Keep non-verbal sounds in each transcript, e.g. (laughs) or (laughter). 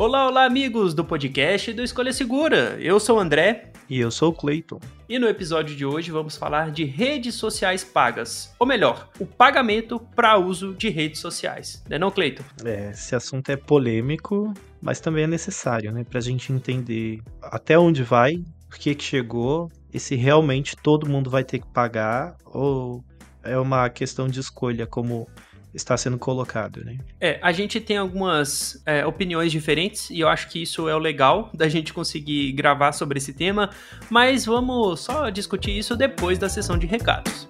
Olá, olá, amigos do podcast do Escolha Segura. Eu sou o André. E eu sou o Cleiton. E no episódio de hoje vamos falar de redes sociais pagas. Ou melhor, o pagamento para uso de redes sociais. Não é não, Cleiton? É, esse assunto é polêmico, mas também é necessário, né? Pra gente entender até onde vai, por que que chegou, e se realmente todo mundo vai ter que pagar, ou é uma questão de escolha como está sendo colocado, né? É, a gente tem algumas é, opiniões diferentes e eu acho que isso é o legal da gente conseguir gravar sobre esse tema, mas vamos só discutir isso depois da sessão de recados.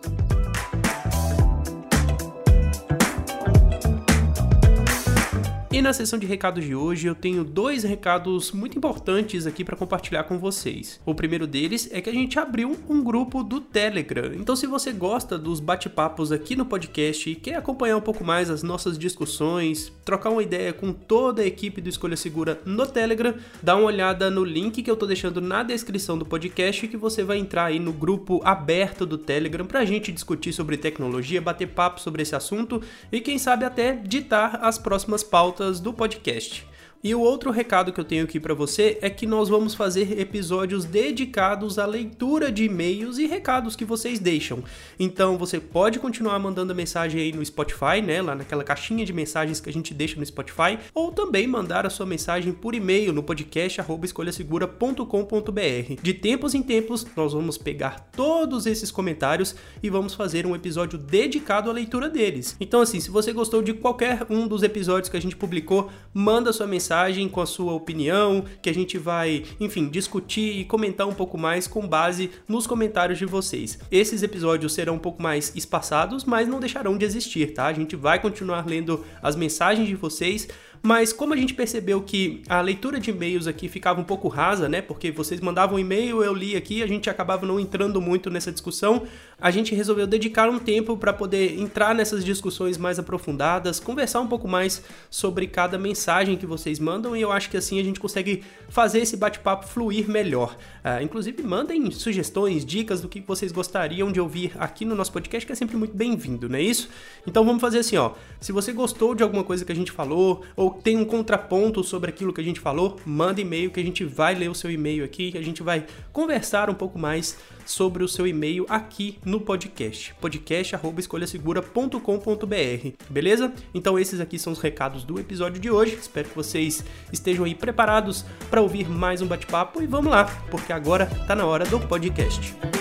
E na sessão de recados de hoje eu tenho dois recados muito importantes aqui para compartilhar com vocês. O primeiro deles é que a gente abriu um grupo do Telegram. Então se você gosta dos bate-papos aqui no podcast e quer acompanhar um pouco mais as nossas discussões, trocar uma ideia com toda a equipe do Escolha Segura no Telegram, dá uma olhada no link que eu tô deixando na descrição do podcast que você vai entrar aí no grupo aberto do Telegram pra gente discutir sobre tecnologia, bater papo sobre esse assunto e quem sabe até ditar as próximas pautas do podcast. E o outro recado que eu tenho aqui para você é que nós vamos fazer episódios dedicados à leitura de e-mails e recados que vocês deixam. Então você pode continuar mandando mensagem aí no Spotify, né, lá naquela caixinha de mensagens que a gente deixa no Spotify, ou também mandar a sua mensagem por e-mail no podcast escolhasegura.com.br. De tempos em tempos nós vamos pegar todos esses comentários e vamos fazer um episódio dedicado à leitura deles. Então assim, se você gostou de qualquer um dos episódios que a gente publicou, manda sua mensagem mensagem com a sua opinião, que a gente vai, enfim, discutir e comentar um pouco mais com base nos comentários de vocês. Esses episódios serão um pouco mais espaçados, mas não deixarão de existir, tá? A gente vai continuar lendo as mensagens de vocês mas como a gente percebeu que a leitura de e-mails aqui ficava um pouco rasa, né? Porque vocês mandavam e-mail, eu li aqui, a gente acabava não entrando muito nessa discussão, a gente resolveu dedicar um tempo para poder entrar nessas discussões mais aprofundadas, conversar um pouco mais sobre cada mensagem que vocês mandam e eu acho que assim a gente consegue fazer esse bate-papo fluir melhor. Uh, inclusive, mandem sugestões, dicas do que vocês gostariam de ouvir aqui no nosso podcast, que é sempre muito bem-vindo, não é isso? Então vamos fazer assim, ó. Se você gostou de alguma coisa que a gente falou, ou tem um contraponto sobre aquilo que a gente falou, manda e-mail que a gente vai ler o seu e-mail aqui, que a gente vai conversar um pouco mais sobre o seu e-mail aqui no podcast. podcast@escolhasegura.com.br. Beleza? Então esses aqui são os recados do episódio de hoje. Espero que vocês estejam aí preparados para ouvir mais um bate-papo e vamos lá, porque agora tá na hora do podcast.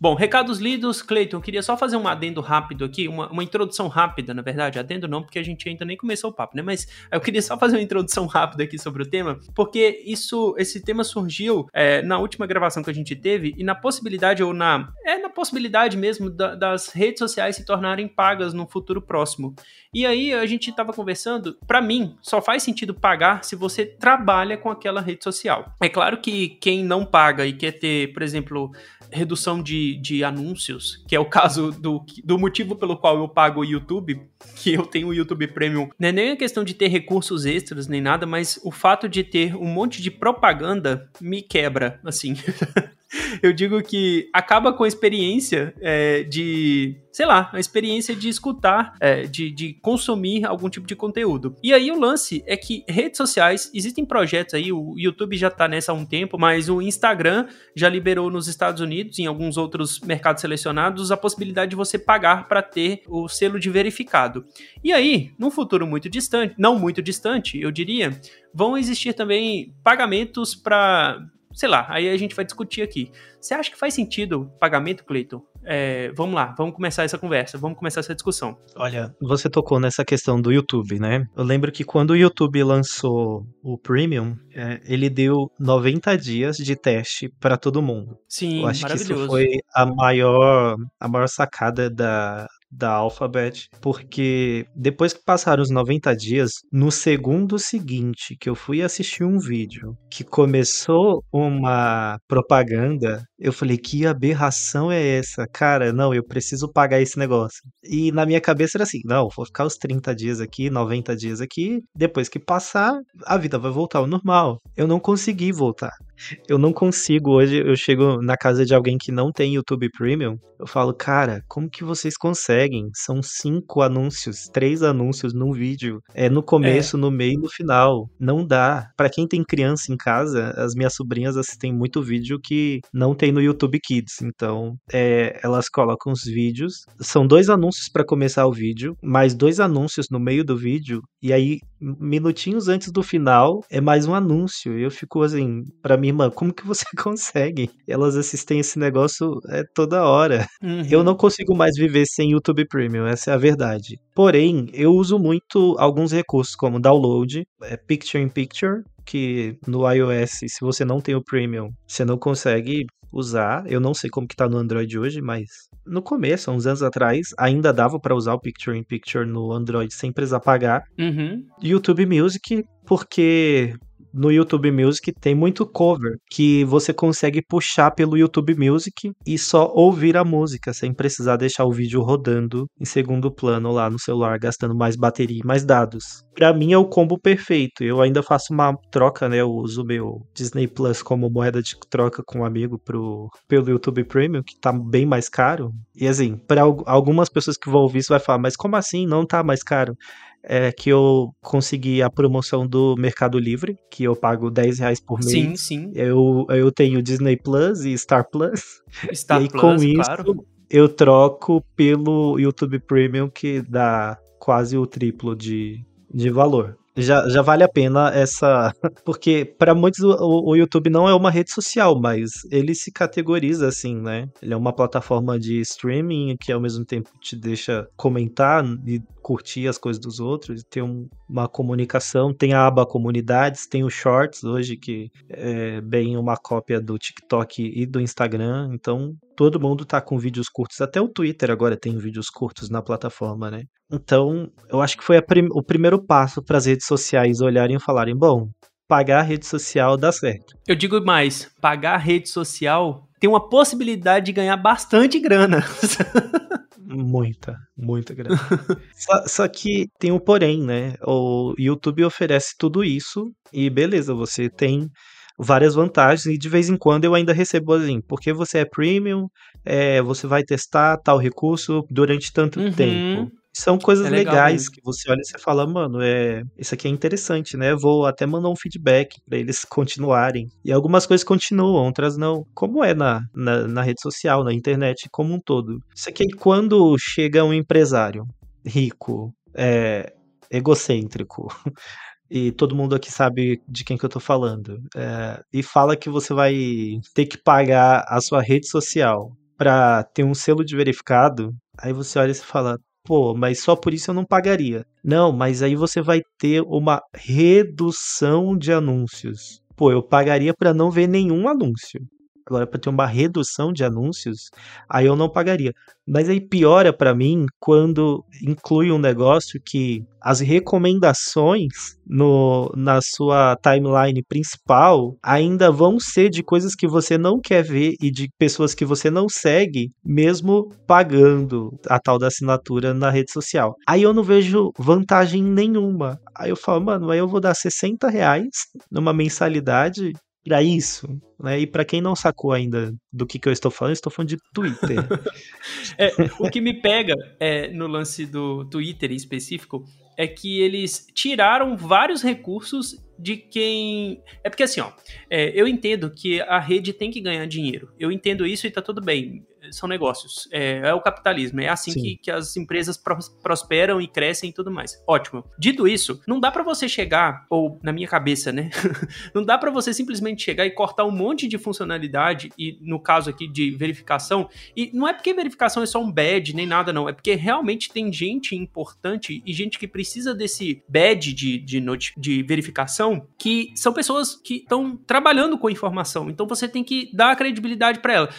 Bom, recados lidos, Cleiton, queria só fazer um adendo rápido aqui, uma, uma, introdução rápida, na verdade, adendo não, porque a gente ainda nem começou o papo, né? Mas eu queria só fazer uma introdução (laughs) rápida aqui sobre o tema, porque isso, esse tema surgiu é, na última gravação que a gente teve e na possibilidade, ou na, é na possibilidade mesmo da, das redes sociais se tornarem pagas no futuro próximo. E aí a gente estava conversando, para mim, só faz sentido pagar se você trabalha com aquela rede social. É claro que quem não paga e quer ter, por exemplo, redução de, de anúncios, que é o caso do, do motivo pelo qual eu pago o YouTube, que eu tenho o YouTube Premium. Não é nem a questão de ter recursos extras nem nada, mas o fato de ter um monte de propaganda me quebra, assim. (laughs) (laughs) eu digo que acaba com a experiência é, de, sei lá, a experiência de escutar, é, de, de consumir algum tipo de conteúdo. E aí o lance é que redes sociais, existem projetos aí, o YouTube já tá nessa há um tempo, mas o Instagram já liberou nos Estados Unidos, em alguns outros mercados selecionados, a possibilidade de você pagar para ter o selo de verificado. E aí, num futuro muito distante, não muito distante, eu diria, vão existir também pagamentos para sei lá, aí a gente vai discutir aqui. Você acha que faz sentido pagamento, Cleiton, É, vamos lá, vamos começar essa conversa, vamos começar essa discussão. Olha, você tocou nessa questão do YouTube, né? Eu lembro que quando o YouTube lançou o Premium, é, ele deu 90 dias de teste para todo mundo. Sim, Eu acho que isso foi a maior, a maior sacada da, da Alphabet, porque depois que passaram os 90 dias, no segundo seguinte que eu fui assistir um vídeo que começou uma propaganda, eu falei, que aberração é essa? Cara, não, eu preciso pagar esse negócio. E na minha cabeça era assim, não, vou ficar os 30 dias aqui, 90 dias aqui, depois que passar, a vida vai voltar ao normal. Eu não consegui voltar. Eu não consigo. Hoje eu chego na casa de alguém que não tem YouTube Premium. Eu falo, cara, como que vocês conseguem? São cinco anúncios, três anúncios num vídeo. É no começo, no meio e no final. Não dá. Pra quem tem criança em casa, as minhas sobrinhas assistem muito vídeo que não tem no YouTube Kids. Então, é, elas colocam os vídeos. São dois anúncios pra começar o vídeo, mais dois anúncios no meio do vídeo. E aí, minutinhos antes do final, é mais um anúncio. E eu fico assim, pra minha irmã, como que você (laughs) consegue? Elas assistem esse negócio é, toda hora. Uhum. Eu não consigo mais viver sem YouTube Premium, essa é a verdade. Porém, eu uso muito alguns recursos, como download, é, Picture in Picture, que no iOS, se você não tem o Premium, você não consegue usar. Eu não sei como que tá no Android hoje, mas no começo, há uns anos atrás, ainda dava para usar o Picture in Picture no Android sem precisar pagar. Uhum. YouTube Music, porque no YouTube Music tem muito cover que você consegue puxar pelo YouTube Music e só ouvir a música sem precisar deixar o vídeo rodando em segundo plano lá no celular, gastando mais bateria e mais dados. Pra mim é o combo perfeito. Eu ainda faço uma troca, né? Eu uso meu Disney Plus como moeda de troca com um amigo pro, pelo YouTube Premium, que tá bem mais caro. E assim, para algumas pessoas que vão ouvir isso vai falar, mas como assim? Não tá mais caro? É que eu consegui a promoção do Mercado Livre, que eu pago 10 reais por mês. Sim, sim. Eu, eu tenho Disney Plus e Star Plus. Star e Plus, com isso, claro. eu troco pelo YouTube Premium, que dá quase o triplo de, de valor. Já, já vale a pena essa. (laughs) Porque para muitos o, o, YouTube não é uma rede social, mas ele se categoriza assim, né? Ele é uma plataforma de streaming que ao mesmo tempo te deixa comentar e curtir as coisas dos outros, tem um, uma comunicação, tem a aba comunidades, tem o Shorts hoje, que é bem uma cópia do TikTok e do Instagram, então todo mundo tá com vídeos curtos, até o Twitter agora tem vídeos curtos na plataforma, né? Então, eu acho que foi prim o primeiro passo para as redes sociais olharem e falarem, bom, pagar a rede social dá certo. Eu digo mais, pagar a rede social tem uma possibilidade de ganhar bastante grana. (laughs) Muita, muita grana. (laughs) só, só, que tem um porém, né? O YouTube oferece tudo isso e beleza, você tem várias vantagens e de vez em quando eu ainda recebo assim, porque você é premium, é, você vai testar tal recurso durante tanto Uhum. tempo. São coisas É legal legais mesmo. que você olha e você fala, mano, é, isso aqui é interessante, né? Vou até mandar um feedback pra eles continuarem. E algumas coisas continuam, outras não. Como é na, na, na rede social, na internet como um todo. Isso aqui quando chega um empresário rico, é, egocêntrico, (laughs) e todo mundo aqui sabe de quem que eu tô falando, é, e fala que você vai ter que pagar a sua rede social pra ter um selo de verificado, aí você olha e você fala, pô, mas só por isso eu não pagaria. Não, mas aí você vai ter uma redução de anúncios. Pô, eu pagaria pra não ver nenhum anúncio. Agora, para ter uma redução de anúncios, aí eu não pagaria. Mas aí piora para mim quando inclui um negócio que as recomendações no, na sua timeline principal ainda vão ser de coisas que você não quer ver e de pessoas que você não segue, mesmo pagando a tal da assinatura na rede social. Aí eu não vejo vantagem nenhuma. Aí eu falo, mano, aí eu vou dar 60 reais numa mensalidade para isso, né? E para quem não sacou ainda do que, que eu estou falando, eu estou falando de Twitter. (laughs) É, o que me pega é, no lance do Twitter em específico é que eles tiraram vários recursos de quem. É porque assim, ó, é, eu entendo que a rede tem que ganhar dinheiro. Eu entendo isso e tá tudo bem. São negócios. É, é o capitalismo. É assim que, que, as empresas prosperam e crescem e tudo mais. Ótimo. Dito isso, não dá para você chegar, ou na minha cabeça, né? (laughs) não dá para você simplesmente chegar e cortar um monte de funcionalidade, e no caso aqui de verificação, e não é porque verificação é só um badge, nem nada, não. É porque realmente tem gente importante e gente que precisa desse badge de, de, de verificação que são pessoas que estão trabalhando com informação. Então você tem que dar credibilidade para ela.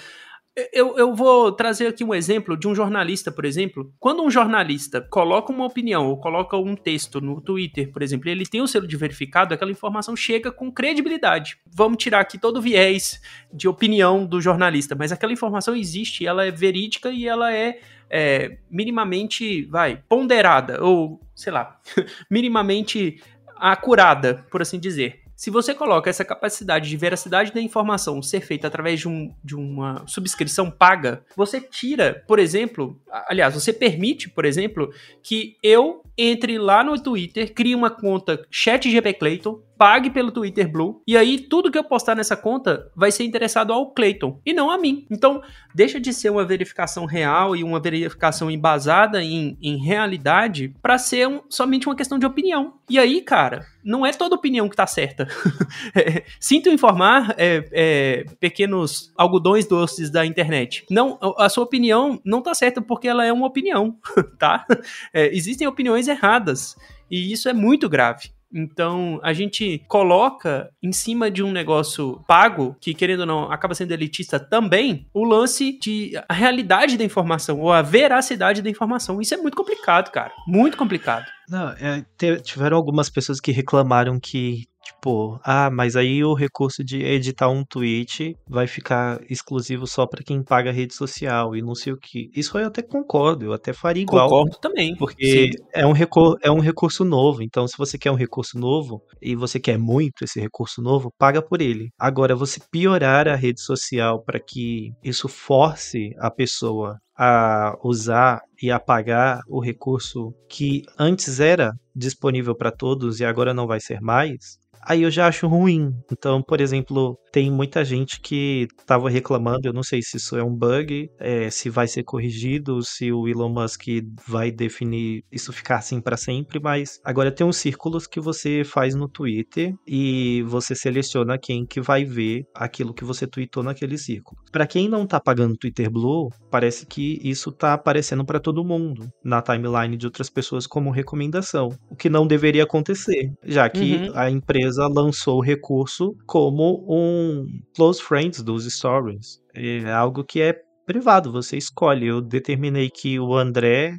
Eu, eu, vou trazer aqui um exemplo de um jornalista, por exemplo. Quando um jornalista coloca uma opinião ou coloca um texto no Twitter, por exemplo, ele tem o selo de verificado, aquela informação chega com credibilidade. Vamos tirar aqui todo o viés de opinião do jornalista, mas aquela informação existe, ela é verídica e ela é, é minimamente, vai, ponderada, ou sei lá, (laughs) minimamente acurada, por assim dizer. Se você coloca essa capacidade de veracidade da informação ser feita através de, um, de uma subscrição paga, você tira, por exemplo, aliás, você permite, por exemplo, que eu entre lá no Twitter, crie uma conta ChatGPT pague pelo Twitter Blue, e aí tudo que eu postar nessa conta vai ser interessado ao Clayton e não a mim. Então, deixa de ser uma verificação real e uma verificação embasada em, em realidade para ser um, somente uma questão de opinião. E aí, cara, não é toda opinião que tá certa. (laughs) é, sinto informar é, é, pequenos algodões doces da internet. Não, a sua opinião não tá certa porque ela é uma opinião, (laughs) tá? É, existem opiniões erradas e isso é muito grave. Então, a gente coloca em cima de um negócio pago, que querendo ou não, acaba sendo elitista também, o lance de a realidade da informação, ou a veracidade da informação. Isso é muito complicado, cara. Muito complicado. Não, é, tiveram algumas pessoas que reclamaram que Tipo, ah, mas aí o recurso de editar um tweet vai ficar exclusivo só para quem paga rede social e não sei o que. Isso eu até concordo, eu até faria igual. Concordo também. Porque é um, recur é um recurso novo. Então, se você quer um recurso novo e você quer muito esse recurso novo, paga por ele. Agora, você piorar a rede social para que isso force a pessoa a usar e apagar o recurso que antes era disponível para todos e agora não vai ser mais, aí eu já acho ruim. Então, por exemplo, tem muita gente que estava reclamando, eu não sei se isso é um bug, é, se vai ser corrigido, se o Elon Musk vai definir isso ficar assim para sempre, mas agora tem uns círculos que você faz no Twitter e você seleciona quem que vai ver aquilo que você tweetou naquele círculo. Para quem não tá pagando Twitter Blue, parece que isso tá aparecendo para todo mundo na timeline de outras pessoas como recomendação, o que não deveria acontecer, já que uhum. a empresa lançou o recurso como um close friends dos stories. É algo que é privado, você escolhe. Eu determinei que o André,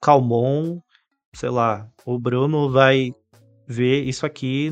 Calmon, sei lá, o Bruno vai ver isso aqui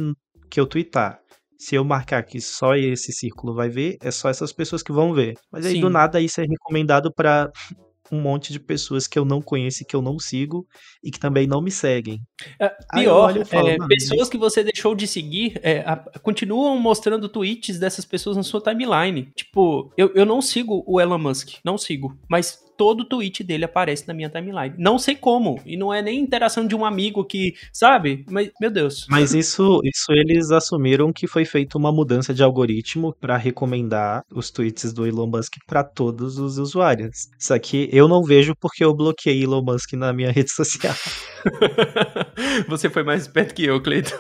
que eu twittar. Se eu marcar que só esse círculo vai ver, é só essas pessoas que vão ver. Mas aí Sim. do nada isso é recomendado para (laughs) um monte de pessoas que eu não conheço que eu não sigo e que também não me seguem. É, pior, falo, é, pessoas que você deixou de seguir é, a, continuam mostrando tweets dessas pessoas na sua timeline. Tipo, eu, eu não sigo o Elon Musk, não sigo, mas todo tweet dele aparece na minha timeline. Não sei como. E não é nem interação de um amigo que, sabe? Mas, meu Deus. Mas isso, isso eles assumiram que foi feita uma mudança de algoritmo para recomendar os tweets do Elon Musk para todos os usuários. Isso aqui eu não vejo porque eu bloqueei Elon Musk na minha (laughs) rede social. (laughs) Você foi mais esperto que eu, Cleiton.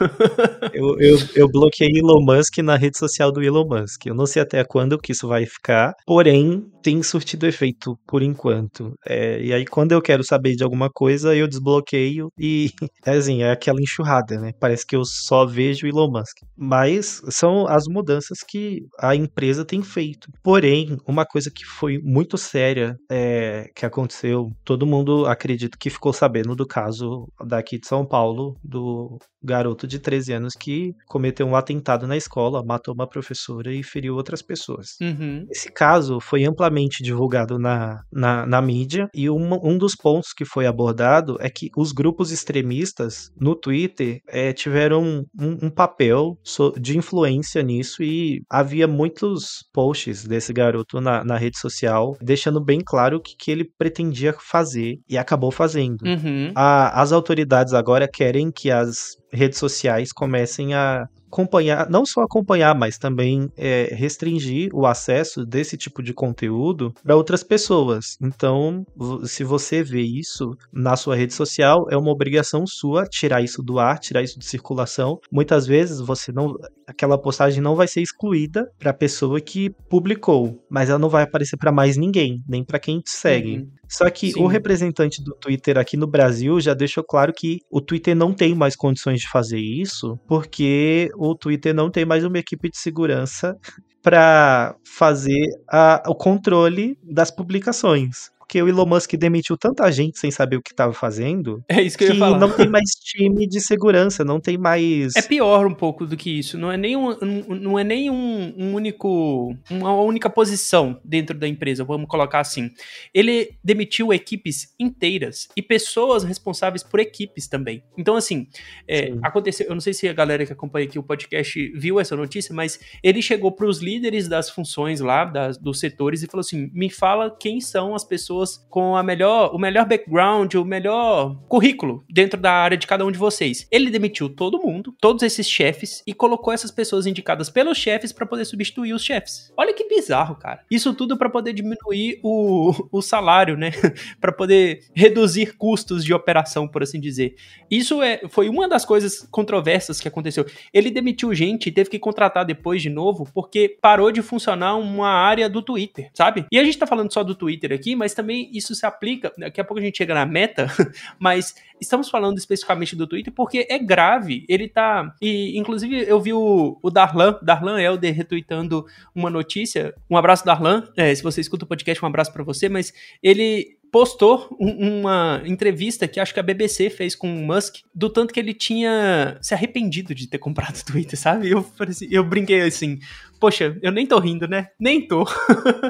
eu, eu, eu bloqueei Elon Musk na rede social do Elon Musk. Eu não sei até quando que isso vai ficar, porém tem surtido efeito por enquanto. É, e aí quando eu quero saber de alguma coisa, eu desbloqueio e (laughs) é assim, é aquela enxurrada, né? Parece que eu só vejo Elon Musk. Mas são as mudanças que a empresa tem feito. Porém, uma coisa que foi muito séria é, que aconteceu, todo mundo acredito que ficou sabendo do caso daqui de São Paulo, do garoto de 13 anos que cometeu um atentado na escola, matou uma professora e feriu outras pessoas. Uhum. Esse caso foi amplamente divulgado na, na, na mídia e um, um dos pontos que foi abordado é que os grupos extremistas no Twitter é, tiveram um, um papel de influência nisso e havia muitos posts desse garoto na, na rede social deixando bem claro o que, que ele pretendia fazer e acabou fazendo. Uhum. A, as autoridades agora querem que as redes sociais comecem a acompanhar, não só acompanhar, mas também é, restringir o acesso desse tipo de conteúdo para outras pessoas. Então, se você vê isso na sua rede social, é uma obrigação sua tirar isso do ar, tirar isso de circulação. Muitas vezes você não, aquela postagem não vai ser excluída para a pessoa que publicou, mas ela não vai aparecer para mais ninguém, nem para quem te segue. Uhum. Só que Sim. o representante do Twitter aqui no Brasil já deixou claro que o Twitter não tem mais condições de fazer isso, porque o Twitter não tem mais uma equipe de segurança (laughs) para fazer a, o controle das publicações porque o Elon Musk demitiu tanta gente sem saber o que estava fazendo. É isso que, que eu ia falar. não tem mais (laughs) time de segurança, não tem mais. É pior um pouco do que isso. Não é nem um, não é nem um, um único, uma única posição dentro da empresa, vamos colocar assim. Ele demitiu equipes inteiras e pessoas responsáveis por equipes também. Então, assim, é, aconteceu. Eu não sei se a galera que acompanha aqui o podcast viu essa notícia, mas ele chegou para os líderes das funções lá, das, dos setores, e falou assim: me fala quem são as pessoas pessoas com a melhor, o melhor background, o melhor currículo dentro da área de cada um de vocês. Ele demitiu todo mundo, todos esses chefes, e colocou essas pessoas indicadas pelos chefes para poder substituir os chefes. Olha que bizarro, cara. Isso tudo para poder diminuir o, o salário, né? (laughs) para poder reduzir custos de operação, por assim dizer. Isso é, foi uma das coisas controversas que aconteceu. Ele demitiu gente e teve que contratar depois de novo porque parou de funcionar uma área do Twitter, sabe? E a gente tá falando só do Twitter aqui, mas também também isso se aplica, daqui a pouco a gente chega na meta, (laughs) mas estamos falando especificamente do Twitter porque é grave. Ele tá. E, inclusive, eu vi o, o Darlan, Darlan Helder, retweetando uma notícia. Um abraço, Darlan. É, se você escuta o podcast, um abraço para você, mas ele postou uma entrevista que acho que a BBC fez com o Musk, do tanto que ele tinha se arrependido de ter comprado o Twitter, sabe? Eu, eu brinquei assim, poxa, eu nem tô rindo, né? Nem tô.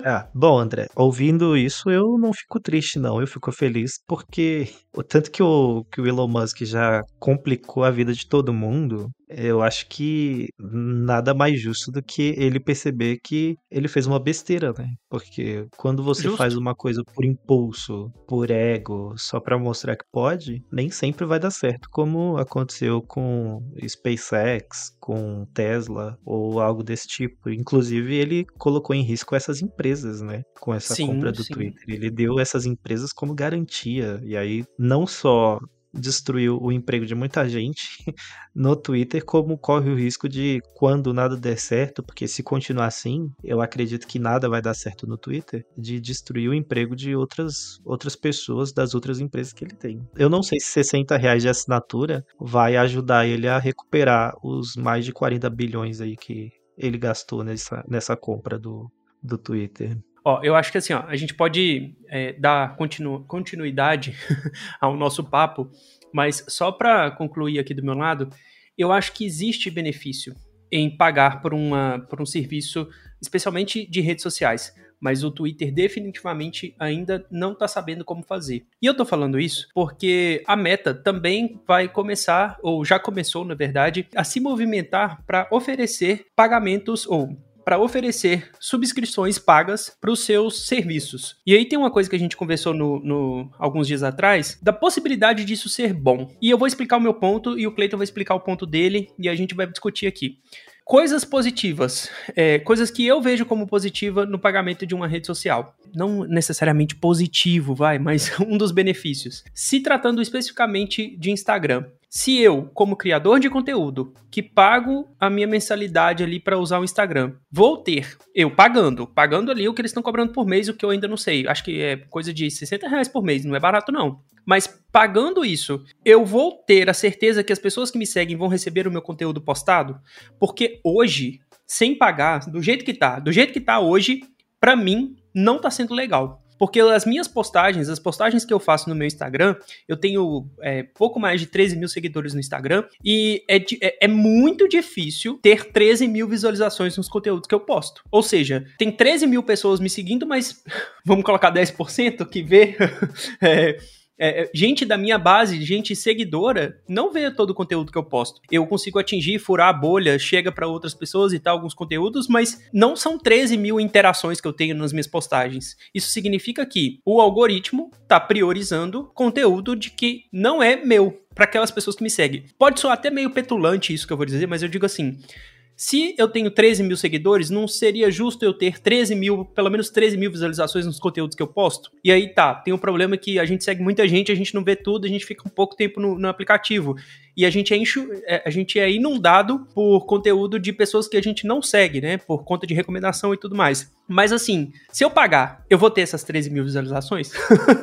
é, (laughs) bom, André, ouvindo isso, eu não fico triste, não. Eu fico feliz porque o tanto que o, que o Elon Musk já complicou a vida de todo mundo, eu acho que nada mais justo do que ele perceber que ele fez uma besteira, né? Porque quando você Justo. faz uma coisa por impulso, por ego, só para mostrar que pode, nem sempre vai dar certo, como aconteceu com SpaceX, com Tesla ou algo desse tipo. Inclusive, ele colocou em risco essas empresas, né? Com essa sim, compra do sim. Twitter. Ele deu essas empresas como garantia. E aí, não só destruiu o emprego de muita gente (laughs) no Twitter, como corre o risco de quando nada der certo, porque se continuar assim, eu acredito que nada vai dar certo no Twitter, de destruir o emprego de outras, outras pessoas das outras empresas que ele tem. Eu não sei se 60 reais de assinatura vai ajudar ele a recuperar os mais de 40 bilhões aí que ele gastou nessa, nessa compra do, do Twitter. Ó, eu acho que assim, ó, a gente pode é, dar continu continuidade (laughs) ao nosso papo, mas só para concluir aqui do meu lado, eu acho que existe benefício em pagar por, uma, por um serviço, especialmente de redes sociais. Mas o Twitter definitivamente ainda não está sabendo como fazer. E eu estou falando isso porque a Meta também vai começar, ou já começou, na verdade, a se movimentar para oferecer pagamentos ou para oferecer subscrições pagas para os seus serviços. E aí tem uma coisa que a gente conversou no, no, alguns dias atrás, da possibilidade disso ser bom. E eu vou explicar o meu ponto e o Cleiton vai explicar o ponto dele e a gente vai discutir aqui. Coisas positivas, é, coisas que eu vejo como positiva no pagamento de uma rede social. Não necessariamente positivo, vai, mas (laughs) um dos benefícios. Se tratando especificamente de Instagram, se eu, como criador de conteúdo, que pago a minha mensalidade ali para usar o Instagram, vou ter, eu pagando, pagando ali o que eles estão cobrando por mês, o que eu ainda não sei, acho que é coisa de 60 reais por mês, não é barato não. Mas pagando isso, eu vou ter a certeza que as pessoas que me seguem vão receber o meu conteúdo postado? Porque hoje, sem pagar, do jeito que tá, do jeito que tá hoje, para mim, não tá sendo legal. Porque as minhas postagens, as postagens que eu faço no meu Instagram, eu tenho é, pouco mais de 13 mil seguidores no Instagram e é, é, é, muito difícil ter 13 mil visualizações nos conteúdos que eu posto. Ou seja, tem 13 mil pessoas me seguindo, mas (laughs) vamos colocar 10% que vê. (laughs) é, é, é, gente da minha base, gente seguidora, não vê todo o conteúdo que eu posto. Eu consigo atingir, furar a bolha, chega para outras pessoas e tal, alguns conteúdos, mas não são 13 mil interações que eu tenho nas minhas postagens. Isso significa que o algoritmo está priorizando conteúdo de que não é meu. para aquelas pessoas que me seguem. Pode soar até meio petulante isso que eu vou dizer, mas eu digo assim: se eu tenho 13 mil seguidores, não seria justo eu ter 13 mil, pelo menos 13 mil visualizações nos conteúdos que eu posto? E aí tá, tem um problema que a gente segue muita gente, a gente não vê tudo, a gente fica um pouco tempo no, no aplicativo. E a gente, é enxu, é, a gente é inundado por conteúdo de pessoas que a gente não segue, né? Por conta de recomendação e tudo mais. Mas assim, se eu pagar, eu vou ter essas 13 mil visualizações?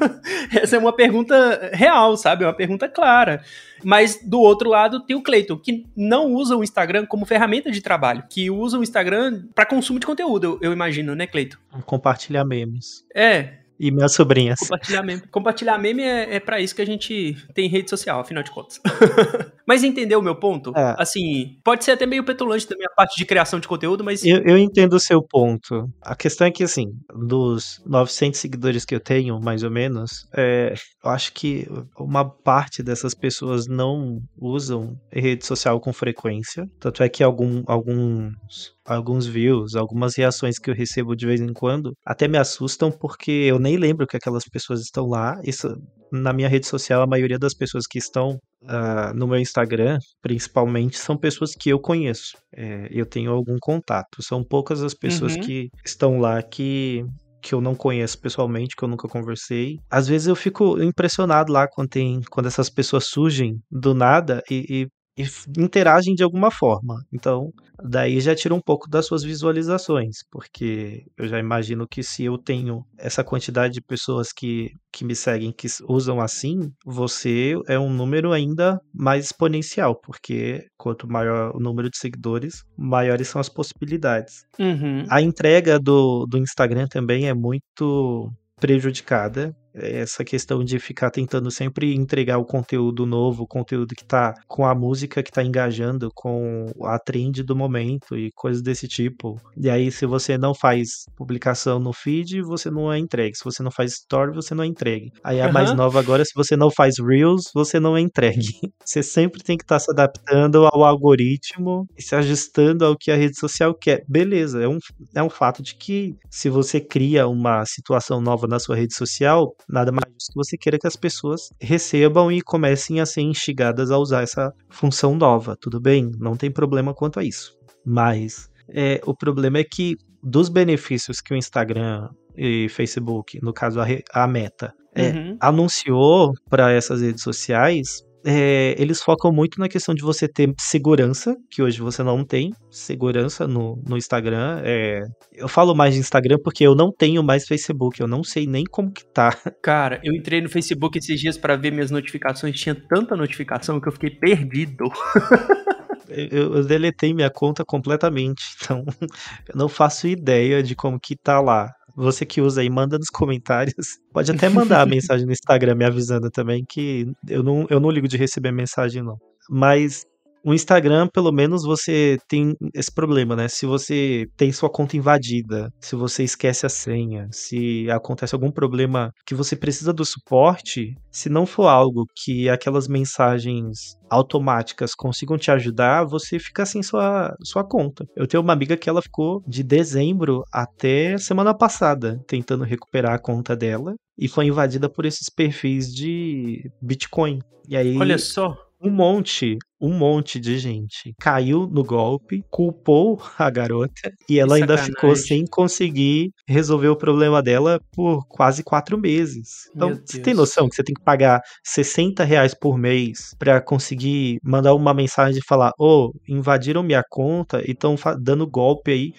(laughs) Essa é uma pergunta real, sabe? É uma pergunta clara. Mas do outro lado tem o Cleiton, que não usa o Instagram como ferramenta de trabalho, que usa o Instagram para consumo de conteúdo, eu, eu imagino, né, Cleiton? Compartilhar memes. É, e minhas sobrinhas. Compartilhar meme. Compartilhar meme é, é para isso que a gente tem rede social, afinal de contas. (laughs) mas entendeu o meu ponto? É. Assim, pode ser até meio petulante da minha parte de criação de conteúdo, mas. Eu, eu entendo o seu ponto. A questão é que, assim, dos 900 seguidores que eu tenho, mais ou menos, é, eu acho que uma parte dessas pessoas não usam rede social com frequência. Tanto é que algum, alguns alguns views, algumas reações que eu recebo de vez em quando, até me assustam porque eu nem lembro que aquelas pessoas estão lá. Isso, na minha rede social, a maioria das pessoas que estão uh, no meu Instagram, principalmente, são pessoas que eu conheço. É, eu tenho algum contato. São poucas as pessoas uhum. que estão lá que que eu não conheço pessoalmente, que eu nunca conversei. Às vezes eu fico impressionado lá quando tem quando essas pessoas surgem do nada e, e e interagem de alguma forma. Então, daí já tira um pouco das suas visualizações, porque eu já imagino que se eu tenho essa quantidade de pessoas que, que me seguem, que usam assim, você é um número ainda mais exponencial, porque quanto maior o número de seguidores, maiores são as possibilidades. Uhum. A entrega do, do Instagram também é muito prejudicada essa questão de ficar tentando sempre entregar o conteúdo novo, o conteúdo que tá com a música que tá engajando com a trend do momento e coisas desse tipo. E aí, se você não faz publicação no feed, você não é entregue. Se você não faz story, você não é entregue. Aí a uhum. mais nova agora, se você não faz reels, você não é entregue. (laughs) Você sempre tem que estar tá se adaptando ao algoritmo e se ajustando ao que a rede social quer. Beleza, é um, é um fato de que se você cria uma situação nova na sua rede social, nada mais que você queira que as pessoas recebam e comecem a ser instigadas a usar essa função nova. Tudo bem, não tem problema quanto a isso. Mas é, o problema é que dos benefícios que o Instagram e Facebook, no caso a, a Meta, é, uhum. anunciou para essas redes sociais, é, eles focam muito na questão de você ter segurança, que hoje você não tem segurança no, no Instagram. É, eu falo mais de Instagram porque eu não tenho mais Facebook, eu não sei nem como que tá. (laughs) Cara, eu entrei no Facebook esses dias para ver minhas notificações, tinha tanta notificação que eu fiquei perdido. (laughs) eu, eu deletei minha conta completamente, (laughs) então eu não faço ideia de como que tá lá. Você que usa aí, manda nos comentários. (laughs) Pode até mandar a mensagem no Instagram me avisando também que eu não, eu não ligo de receber mensagem, não. Mas o Instagram, pelo menos, você tem esse problema, né? Se você tem sua conta invadida, se você esquece a senha, se acontece algum problema que você precisa do suporte, se não for algo que aquelas mensagens automáticas consigam te ajudar, você fica sem sua, sua conta. Eu tenho uma amiga que ela ficou de dezembro até semana passada tentando recuperar a conta dela e foi invadida por esses perfis de Bitcoin. E aí, Olha só um monte, um monte de gente caiu no golpe, culpou a garota e ela ainda ficou sem conseguir resolver o problema dela por quase quatro meses. Então, você tem noção que você tem que pagar 60 reais por mês para conseguir mandar uma mensagem e falar: Ô, oh, invadiram minha conta e estão dando golpe aí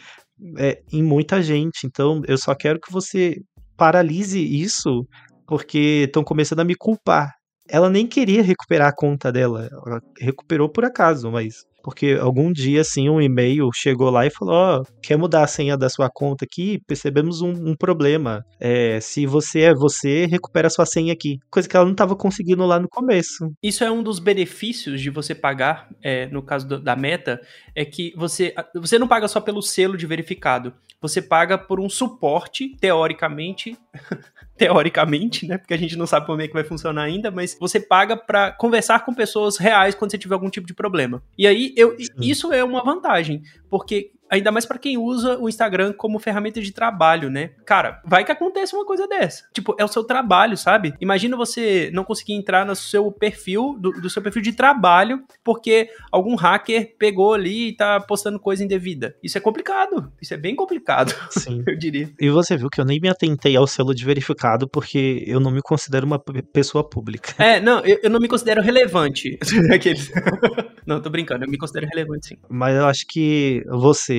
é, em muita gente. Então, eu só quero que você paralise isso porque estão começando a me culpar ela nem queria recuperar a conta dela. Ela recuperou por acaso, mas porque algum dia, assim, um e-mail chegou lá e falou: Ó, oh, quer mudar a senha da sua conta aqui? Percebemos um, um problema. É, se você é você, recupera a sua senha aqui. Coisa que ela não estava conseguindo lá no começo. Isso é um dos benefícios de você pagar, é, no caso do, da meta, é que você, você não paga só pelo selo de verificado. Você paga por um suporte, teoricamente. (laughs) teoricamente, né? Porque a gente não sabe como é que vai funcionar ainda, mas você paga para conversar com pessoas reais quando você tiver algum tipo de problema. E aí, eu, isso é uma vantagem, porque ainda mais para quem usa o Instagram como ferramenta de trabalho, né? Cara, vai que acontece uma coisa dessa. Tipo, é o seu trabalho, sabe? Imagina você não conseguir entrar no seu perfil, do, do seu perfil de trabalho, porque algum hacker pegou ali e tá postando coisa indevida. Isso é complicado. Isso é bem complicado. (laughs) Sim. eu diria. E você viu que eu nem me atentei ao selo de verificado porque eu não me considero uma pessoa pública. É, não, eu, eu não me considero relevante. (laughs) Aqueles. (laughs) não, tô brincando, eu me considero relevante sim. Mas eu acho que você,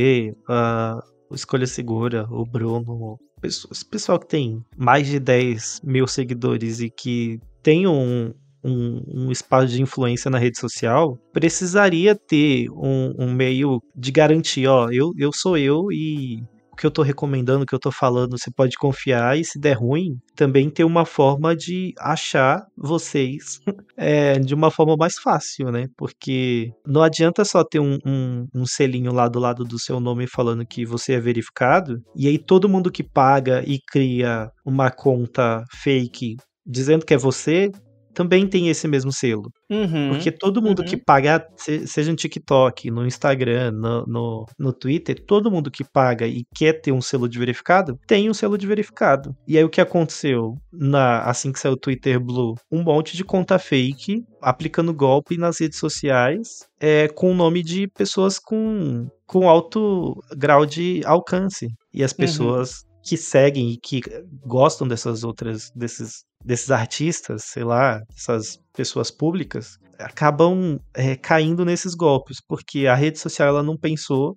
a Escolha Segura, o Bruno, esse pessoal que tem mais de 10 mil seguidores e que tem um, um, um, espaço de influência na rede social, precisaria ter um, um meio de garantir, ó, eu, eu sou eu e o que eu tô recomendando, o que eu tô falando, você pode confiar e se der ruim, também ter uma forma de achar vocês (laughs) é, de uma forma mais fácil, né? Porque não adianta só ter um, um, um, selinho lá do lado do seu nome falando que você é verificado, e aí todo mundo que paga e cria uma conta fake dizendo que é você, também tem esse mesmo selo. Uhum, Porque todo mundo uhum. que paga, seja no TikTok, no Instagram, no, no, no, Twitter, todo mundo que paga e quer ter um selo de verificado, tem um selo de verificado. E aí o que aconteceu na assim que saiu o Twitter Blue? Um monte de conta fake aplicando golpe nas redes sociais é, com o nome de pessoas com, com alto grau de alcance. E as uhum. pessoas uhum. Que seguem e que gostam dessas outras, desses desses artistas, sei lá, essas pessoas públicas, acabam é, caindo nesses golpes, porque a rede social ela não pensou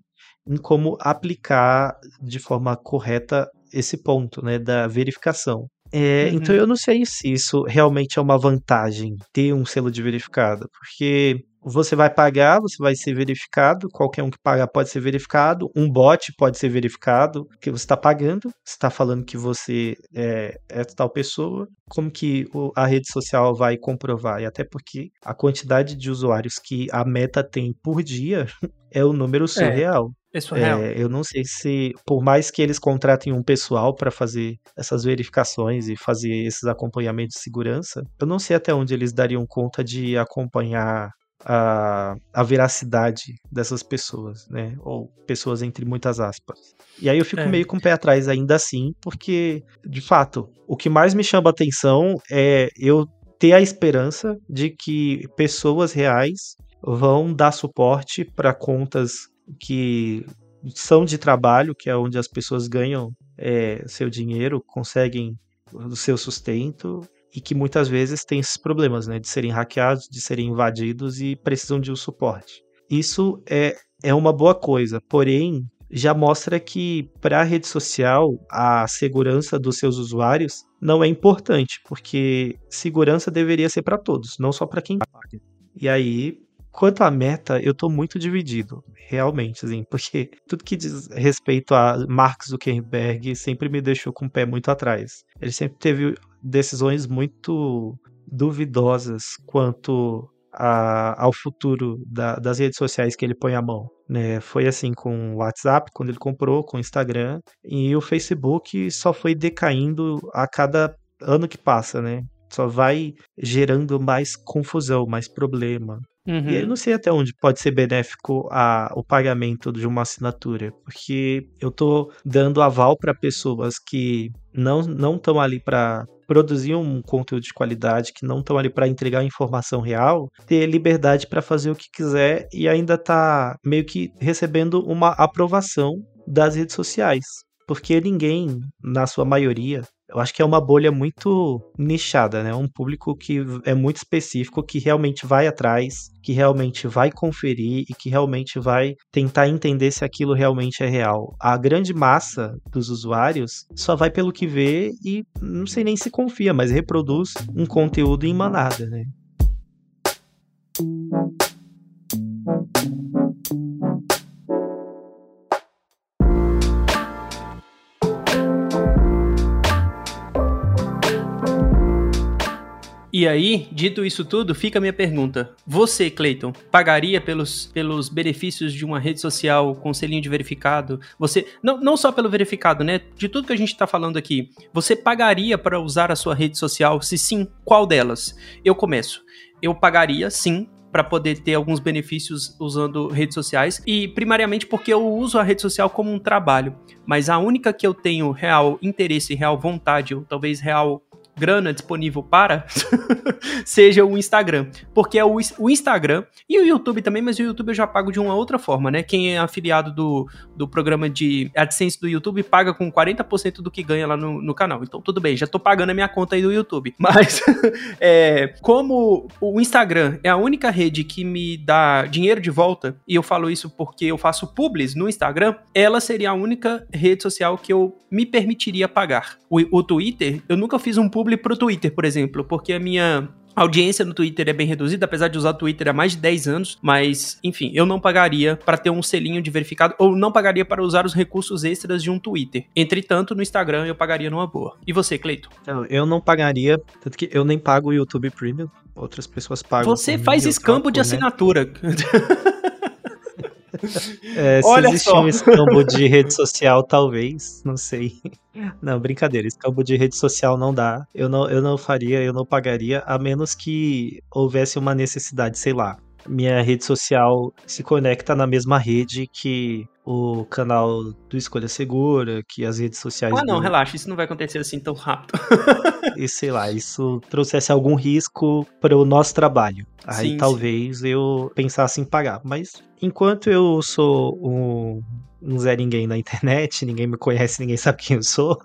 em como aplicar de forma correta esse ponto, né, da verificação. É, uhum. Então eu não sei se isso realmente é uma vantagem ter um selo de verificado, porque você vai pagar, você vai ser verificado, qualquer um que pagar pode ser verificado, um bot pode ser verificado, que você está pagando, está falando que você é, é, tal pessoa, como que a rede social vai comprovar? E até porque a quantidade de usuários que a Meta tem por dia (laughs) é o um número é, surreal. É, é surreal. É, eu não sei se, por mais que eles contratem um pessoal para fazer essas verificações e fazer esses acompanhamentos de segurança, eu não sei até onde eles dariam conta de acompanhar a, a veracidade dessas pessoas, né? Ou pessoas entre muitas aspas. E aí eu fico é. meio com o pé atrás ainda assim, porque, de fato, o que mais me chama a atenção é eu ter a esperança de que pessoas reais vão dar suporte para contas que são de trabalho, que é onde as pessoas ganham é, seu dinheiro, conseguem o seu sustento e que muitas vezes tem esses problemas, né, de serem hackeados, de serem invadidos e precisam de um suporte. Isso é, é uma boa coisa, porém já mostra que para a rede social a segurança dos seus usuários não é importante, porque segurança deveria ser para todos, não só para quem paga. E aí, quanto à meta, eu estou muito dividido, realmente, assim, porque tudo que diz respeito a Mark Zuckerberg sempre me deixou com o pé muito atrás. Ele sempre teve decisões muito duvidosas quanto a, ao futuro da, das redes sociais que ele põe a mão. Né? Foi assim com o WhatsApp, quando ele comprou, com o Instagram, e o Facebook só foi decaindo a cada ano que passa, né? Só vai gerando mais confusão, mais problema. Uhum. E eu não sei até onde pode ser benéfico a, o pagamento de uma assinatura, porque eu tô dando aval para pessoas que não não estão ali para produzir um conteúdo de qualidade, que não estão ali para entregar informação real, ter liberdade para fazer o que quiser e ainda tá meio que recebendo uma aprovação das redes sociais. Porque ninguém, na sua maioria, eu acho que é uma bolha muito nichada, né? Um público que é muito específico, que realmente vai atrás, que realmente vai conferir e que realmente vai tentar entender se aquilo realmente é real. A grande massa dos usuários só vai pelo que vê e não sei nem se confia, mas reproduz um conteúdo em manada, né? E aí, dito isso tudo, fica a minha pergunta. Você, Clayton, pagaria pelos, pelos benefícios de uma rede social com selinho de verificado? Você, não, não só pelo verificado, né? De tudo que a gente está falando aqui, você pagaria para usar a sua rede social? Se sim, qual delas? Eu começo. Eu pagaria, sim, para poder ter alguns benefícios usando redes sociais e primariamente porque eu uso a rede social como um trabalho, mas a única que eu tenho real interesse, real vontade, ou talvez real grana disponível para (laughs) seja o Instagram. Porque é o, o, Instagram e o YouTube também, mas o YouTube eu já pago de uma outra forma, né? Quem é afiliado do, do programa de AdSense do YouTube paga com 40% do que ganha lá no, no canal. Então tudo bem, já tô pagando a minha conta aí do YouTube. (laughs) Mas é, como o Instagram é a única rede que me dá dinheiro de volta, e eu falo isso porque eu faço publis no Instagram, ela seria a única rede social que eu me permitiria pagar. O, o Twitter, eu nunca fiz um publi pro Twitter, por exemplo, porque a minha a audiência no Twitter é bem reduzida, apesar de usar o Twitter há mais de 10 anos, mas, enfim, eu não pagaria para ter um selinho de verificado, ou não pagaria para usar os recursos extras de um Twitter. Entretanto, no Instagram eu pagaria numa boa. E você, Cleito? Então, eu não pagaria, tanto que eu nem pago o YouTube Premium, outras pessoas pagam. Você faz escambo de assinatura. (laughs) (laughs) É, se Olha existir só. um escambo de rede social, talvez, não sei. (laughs) Não, brincadeira, escambo de rede social não dá. Eu não, eu não faria, eu não pagaria, a menos que houvesse uma necessidade, sei lá. Minha rede social se conecta na mesma rede que o canal do Escolha Segura, que as redes sociais. Ah, não, do... relaxa, isso não vai acontecer assim tão rápido. (laughs) e sei lá, isso trouxesse algum risco para o nosso trabalho. Aí sim, talvez sim. eu pensasse em pagar. Mas enquanto eu sou um um Zé Ninguém na internet, ninguém me conhece, ninguém sabe quem eu sou.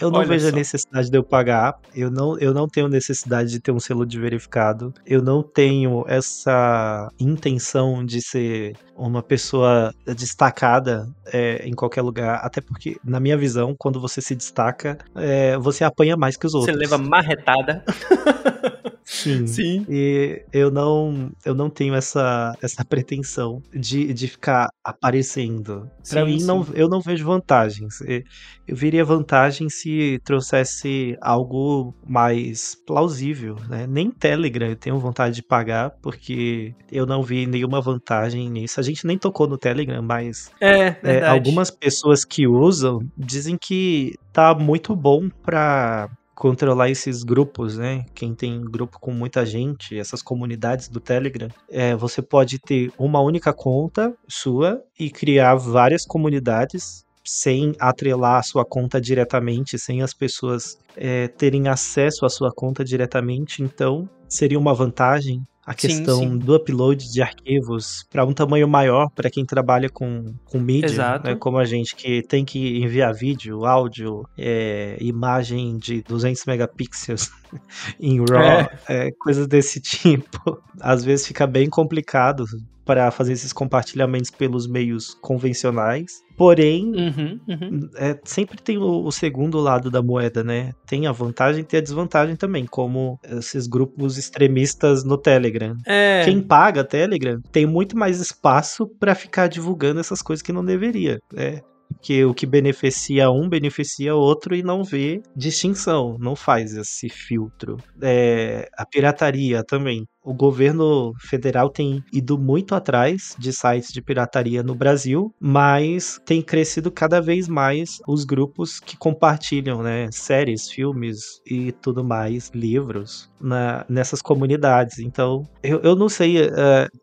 Eu não Olha vejo só. a necessidade de eu pagar. Eu não, eu não tenho necessidade de ter um selo de verificado. Eu não tenho essa intenção de ser uma pessoa destacada é, em qualquer lugar. Até porque, na minha visão, quando você se destaca, é, você apanha mais que os outros. Você leva marretada. (laughs) Sim. Sim. E eu não, eu não tenho essa, essa pretensão de, de ficar aparecendo. Para mim, sim. Não, eu não vejo vantagens. Eu veria vantagem se trouxesse algo mais plausível, né? Nem Telegram eu tenho vontade de pagar, porque eu não vi nenhuma vantagem nisso. A gente nem tocou no Telegram, mas é, é algumas pessoas que usam dizem que tá muito bom para controlar esses grupos, né? Quem tem grupo com muita gente, essas comunidades do Telegram, é, você pode ter uma única conta sua e criar várias comunidades sem atrelar a sua conta diretamente, sem as pessoas é, terem acesso à sua conta diretamente. Então, seria uma vantagem a questão sim, sim. do upload de arquivos para um tamanho maior para quem trabalha com, com mídia, né, como a gente, que tem que enviar vídeo, áudio, é, imagem de 200 megapixels (laughs) em RAW, é. É, coisas desse (laughs) tipo. Às vezes fica bem complicado para fazer esses compartilhamentos pelos meios convencionais. Porém, uhum, uhum. É, sempre tem o, o, segundo lado da moeda, né? Tem a vantagem e tem a desvantagem também, como esses grupos extremistas no Telegram. É. Quem paga Telegram tem muito mais espaço para ficar divulgando essas coisas que não deveria. Né? que o que beneficia um beneficia outro e não vê distinção, não faz esse filtro. É, a pirataria também. O governo federal tem ido muito atrás de sites de pirataria no Brasil, mas tem crescido cada vez mais os grupos que compartilham né, séries, filmes e tudo mais, livros, na, nessas comunidades. Então, eu, eu não sei uh,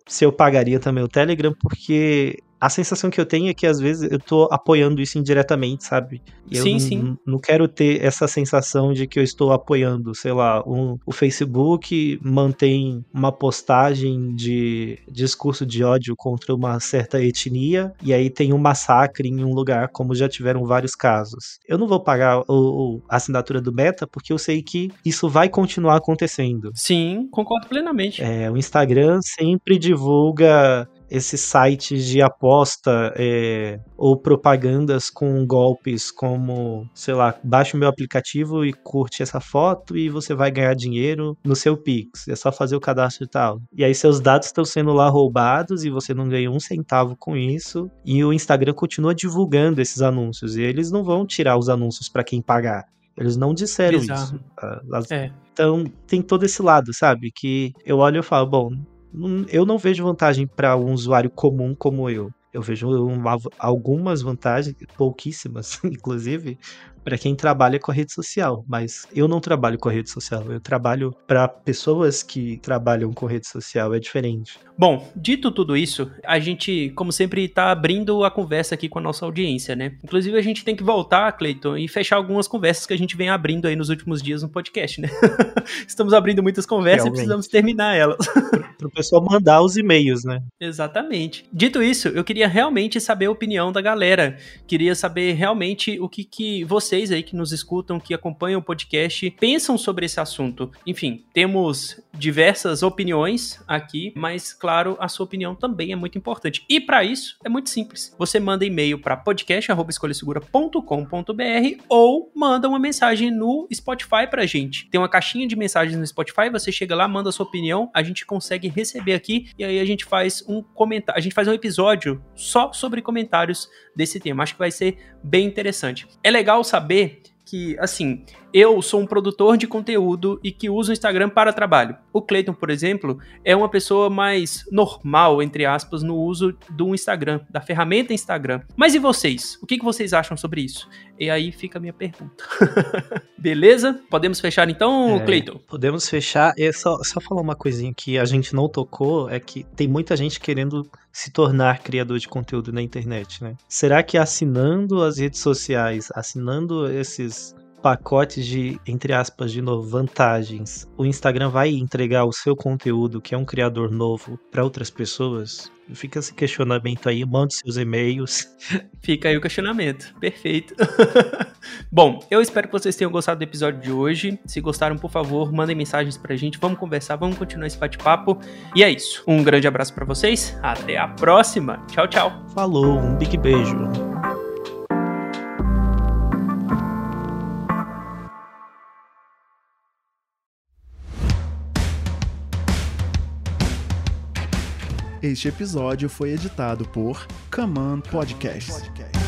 se eu pagaria também o Telegram, porque a sensação que eu tenho é que às vezes eu tô apoiando isso indiretamente, sabe? E sim, eu sim. Não quero ter essa sensação de que eu estou apoiando, sei lá, um, o Facebook mantém uma postagem de discurso de ódio contra uma certa etnia e aí tem um massacre em um lugar, como já tiveram vários casos. Eu não vou pagar o, o, a assinatura do Meta porque eu sei que isso vai continuar acontecendo. Sim, concordo plenamente. É, o Instagram sempre divulga esses sites de aposta é, ou propagandas com golpes como, sei lá, baixa o meu aplicativo e curte essa foto e você vai ganhar dinheiro no seu Pix. É só fazer o cadastro e tal. E aí seus dados estão sendo lá roubados e você não ganha um centavo com isso. E o Instagram continua divulgando esses anúncios. E eles não vão tirar os anúncios para quem pagar. Eles não disseram Bizarro. isso. Ah, é. Então tem todo esse lado, sabe? Que eu olho e falo, bom, eu não vejo vantagem para um usuário comum como eu. Eu vejo uma, algumas vantagens, pouquíssimas, (laughs) inclusive, para quem trabalha com a rede social, mas eu não trabalho com a rede social, eu trabalho para pessoas que trabalham com rede social, é diferente. Bom, dito tudo isso, a gente, como sempre, está abrindo a conversa aqui com a nossa audiência, né? Inclusive, a gente tem que voltar, Cleiton, e fechar algumas conversas que a gente vem abrindo aí nos últimos dias no podcast, né? (laughs) Estamos abrindo muitas conversas Realmente. e precisamos terminar elas. Para o pessoal mandar os e-mails, né? Exatamente. Dito isso, eu queria realmente saber a opinião da galera. Queria saber realmente o que, que vocês aí que nos escutam, que acompanham o podcast, pensam sobre esse assunto. Enfim, temos diversas opiniões aqui, mas claro, a sua opinião também é muito importante. E para isso, é muito simples. Você manda e-mail para podcast@escolhasegura.com.br ou manda uma mensagem no Spotify pra gente. Tem uma caixinha de mensagens no Spotify, você chega lá, manda a sua opinião, a gente consegue receber aqui e aí a gente faz um comentário, a gente faz um episódio só sobre comentários desse tema. Acho que vai ser bem interessante. É legal saber que, assim, eu sou um produtor de conteúdo e que uso o Instagram para trabalho. O Clayton, por exemplo, é uma pessoa mais normal, entre aspas, no uso do Instagram, da ferramenta Instagram. Mas e vocês? O que, vocês acham sobre isso? E aí fica a minha pergunta. (laughs) Beleza? Podemos fechar então, é, Clayton? Podemos fechar. E só, só falar uma coisinha que a gente não tocou, é que tem muita gente querendo se tornar criador de conteúdo na internet, né? Será que assinando as redes sociais, assinando esses pacotes de, entre aspas, de novo, vantagens, o Instagram vai entregar o seu conteúdo, que é um criador novo, para outras pessoas? Fica esse questionamento aí, mande seus e-mails. (laughs) Fica aí o questionamento. Perfeito. (laughs) Bom, eu espero que vocês tenham gostado do episódio de hoje. Se gostaram, por favor, mandem mensagens pra gente. Vamos conversar, vamos continuar esse bate-papo. E é isso. Um grande abraço para vocês. Até a próxima. Tchau, tchau. Falou, um big beijo. Este episódio foi editado por Command Podcast.